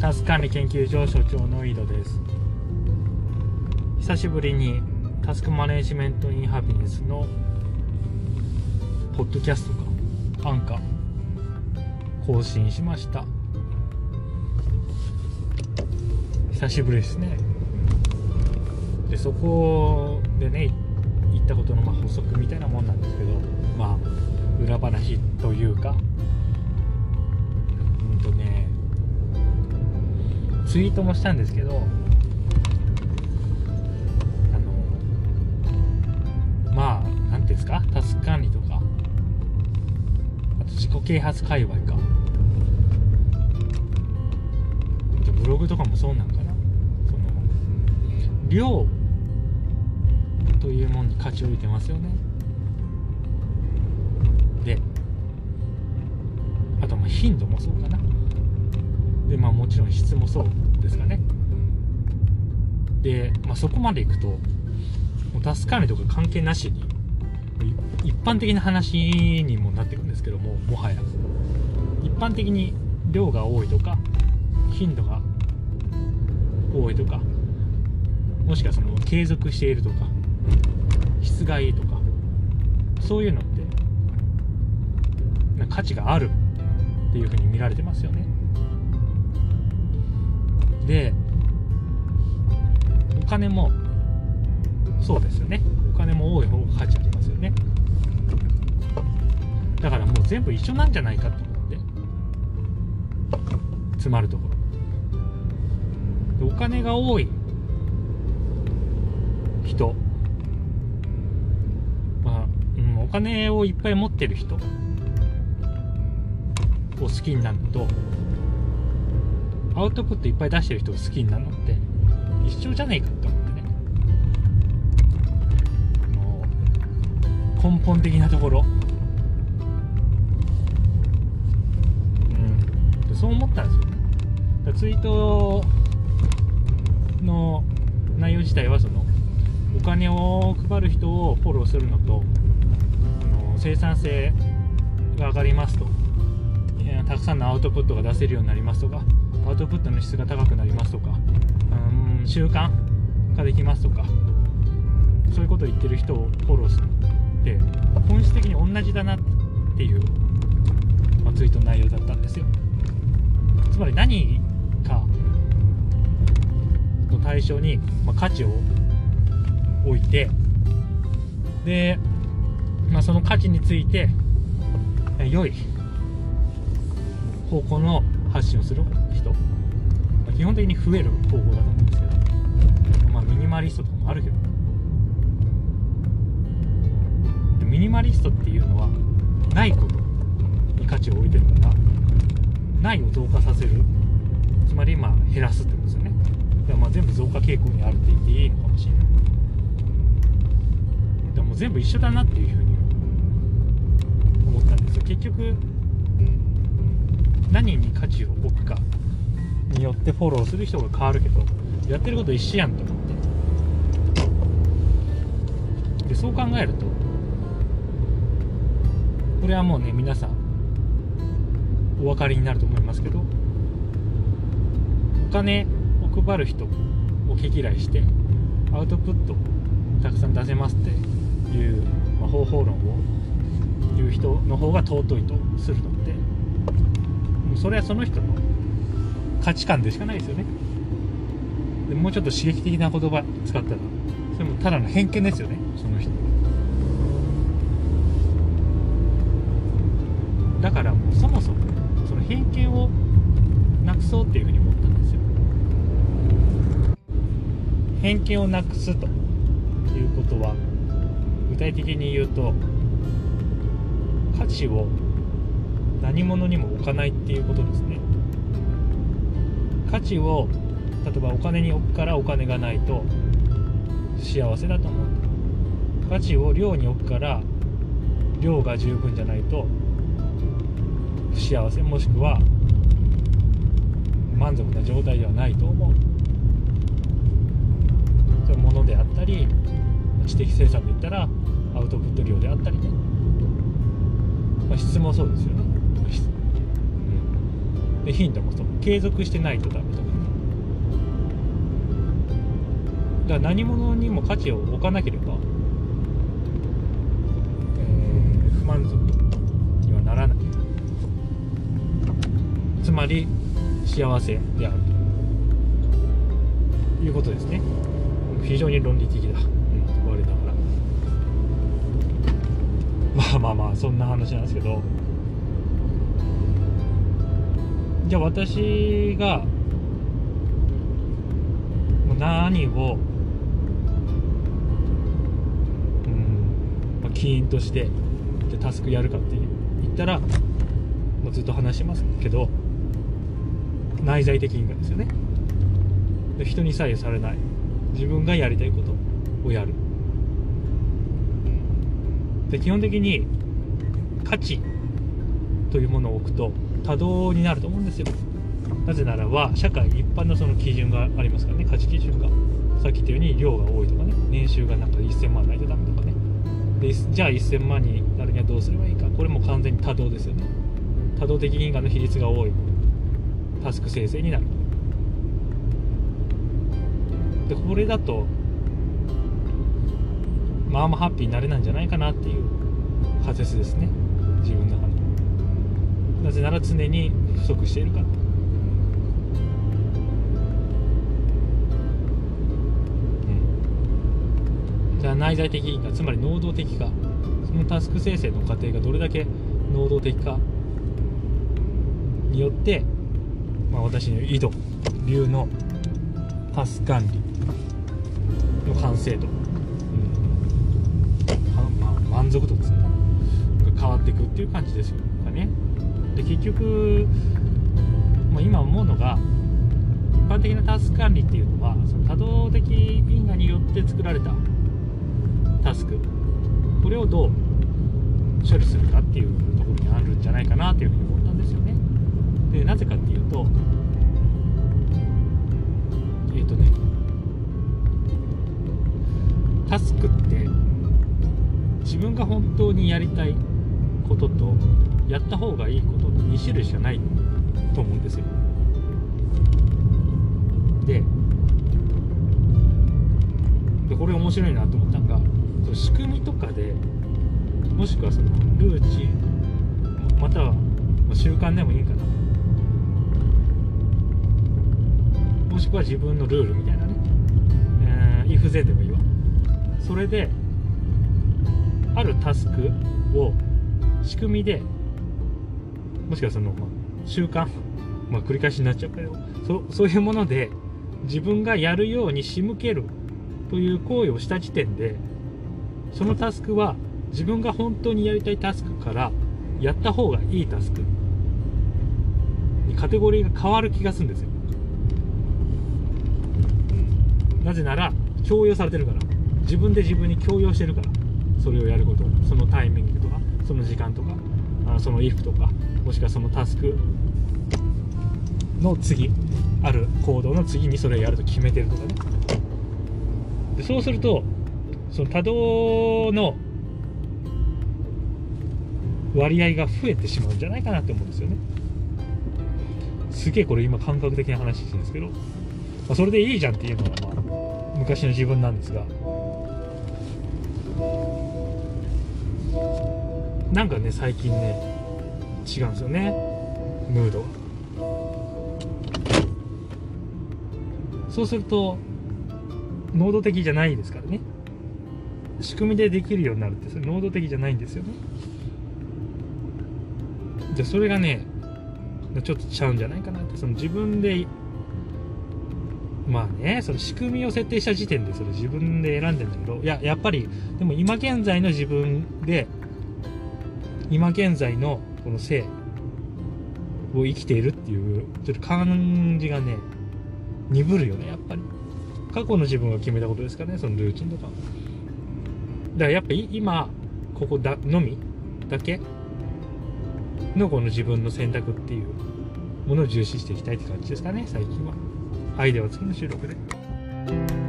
タス管理研究所所長の井戸です。久しぶりにタスクマネジメントインハピネスのポッドキャストかアンカー更新しました。久しぶりですね。でそこでね言ったことのまあ補足みたいなもんなんですけどまあ裏話というかうんとねツイートもしたんですけどあのまあ何ていうんですか？タスク管理とか。あと自己啓発界隈か。ブログとかもそうなんかな。その量というものに価値を置いてますよね。であとまあ頻度もそうかな。でまあもちろん質もそう。ですかね。で、まあ、そこまでいくともうタス管理とか関係なしに一般的な話にもなってくるんですけどももはや。一般的に量が多いとか頻度が多いとかもしくはその継続しているとか質がいいとかそういうのって価値があるっていうふうに見られてますよね。でお金もそうですよね。お金も多い方が価値ありますよね。だからもう全部一緒なんじゃないかと思って。詰まるところ。でお金が多い人。まあ、うん、お金をいっぱい持ってる人。を好きになるとアウトプットいっぱい出してる人を好きになるのって一緒じゃねえかって思ってね。もう根本的なところ。うん。そう思ったんですよね。ツイートの内容自体はそのお金を配る人をフォローするのとあの生産性が上がりますと。たくさんのアウトプットが出せるようになりますとかアウトプットの質が高くなりますとかうん習慣化できますとかそういうことを言ってる人をフォローするって本質的に同じだなっていう、まあ、ツイートの内容だったんですよ。つまり何かの対象に、まあ、価値を置いてで、まあ、その価値について良い方向の発信をする、基本的に増える方法だと思うんですけど、まあ、ミニマリストとかもあるけど。ミニマリストっていうのはないことに価値を置いてるからないを増加させる。つまりまあ減らすってことですよね。だからまあ全部増加傾向にあるって言っていいのかもしれない。でも全部一緒だなっていうふうに思ったんですよ。結局何に価値を置くか。によってフォローする人が変わるけどやってること一緒やんと思って。でそう考えるとこれはもうね皆さんお分かりになると思いますけどお金を配る人を毛嫌いしてアウトプットをたくさん出せますっていう、まあ、方法論を言う人の方が尊いとするのってもうそれはその人の価値観でしかないですよね。でもうちょっと刺激的な言葉使ったらそれもただの偏見ですよね。その人。だからもうそもそもその偏見をなくそうっていうふうに思ったんですよ。偏見をなくすということは具体的に言うと価値を何者にも置かないっていうことですね。価値を例えばお金に置くからお金がないと幸せだと思う。価値を量に置くから量が十分じゃないと不幸せもしくは満足な状態ではないと思う。そういうものであったり知的生産で言ったらアウトプット量であったりね、まあ、質もそうですよね、頻度もその継続してないとダメとかね。だから何者にも価値を置かなければ、えー不満足にはならない。つまり幸せであるということですね。非常に論理的だ、うん、我ながら。まあまあまあそんな話なんですけど。じゃあ私が何をうん、まあ、起因としてじゃタスクやるかって言ったらもうずっと話しますけど内在的因果ですよね。で人に左右されない。自分がやりたいことをやる。で基本的に価値というものを置くと多動になると思うんですよ。なぜならば社会一般のその基準がありますからね。価値基準が。さっき言ったように量が多いとかね。年収がなんか1000万ないとダメとかね。でじゃあ1000万になるにはどうすればいいか。これも完全に多動ですよね。多動的因果の比率が多い。タスク生成になる。でこれだとまあまあハッピーになれないんじゃないかなっていう仮説ですね。自分の中で。なぜなら常に不足しているか。らじゃ内在的因果つまり能動的か。そのタスク生成の過程がどれだけ能動的か。によって、まあ、私の井戸流のタス管理の完成度、うん。まあ、満足度ですねが変わっていくっていう感じですよね。で結局、まあ、今思うのが一般的なタスク管理っていうのはその多動的因果によって作られたタスク。これをどう処理するかっていうところにあるんじゃないかなというふうに思ったんですよね。でなぜかっていうとえっ、とねタスクって自分が本当にやりたいこととやった方がいいことの2種類しかないと思うんですよ。ででこれ面白いなと思ったのがその仕組みとかでもしくはそのルーチンまたは習慣でもいいかな。もしくは自分のルールみたいなね、えー、イフゼでもいいわ。それであるタスクを仕組みでもしくはその、まあ、習慣、まあ、繰り返しになっちゃうけどそそういうもので自分がやるように仕向けるという行為をした時点でそのタスクは自分が本当にやりたいタスクからやった方がいいタスクにカテゴリーが変わる気がするんですよ。なぜなら強要されてるから。自分で自分に強要してるから。それをやることそのタイミングとかその時間とかあその if とかもしくはそのタスクの次ある行動の次にそれをやると決めてるとかね。でそうするとその多動の割合が増えてしまうんじゃないかなって思うんですよね。すげえこれ今感覚的な話してるんですけど、まあ、それでいいじゃんっていうのがまあ昔の自分なんですが。なんかね最近ね違うんですよね。ムード。がそうすると能動的じゃないですからね。仕組みでできるようになるってそれ能動的じゃないんですよね。じゃあそれがねちょっとちゃうんじゃないかなって。その自分でまあねその仕組みを設定した時点でそれ自分で選んでんだけどいややっぱりでも今現在の自分で今現在のこの性を生きているっていうちょっと感じがね鈍るよねやっぱり。過去の自分が決めたことですかねそのルーチンとか。だからやっぱり今ここだのみだけのこの自分の選択っていうものを重視していきたいって感じですかね最近は。アイデアを次の収録で。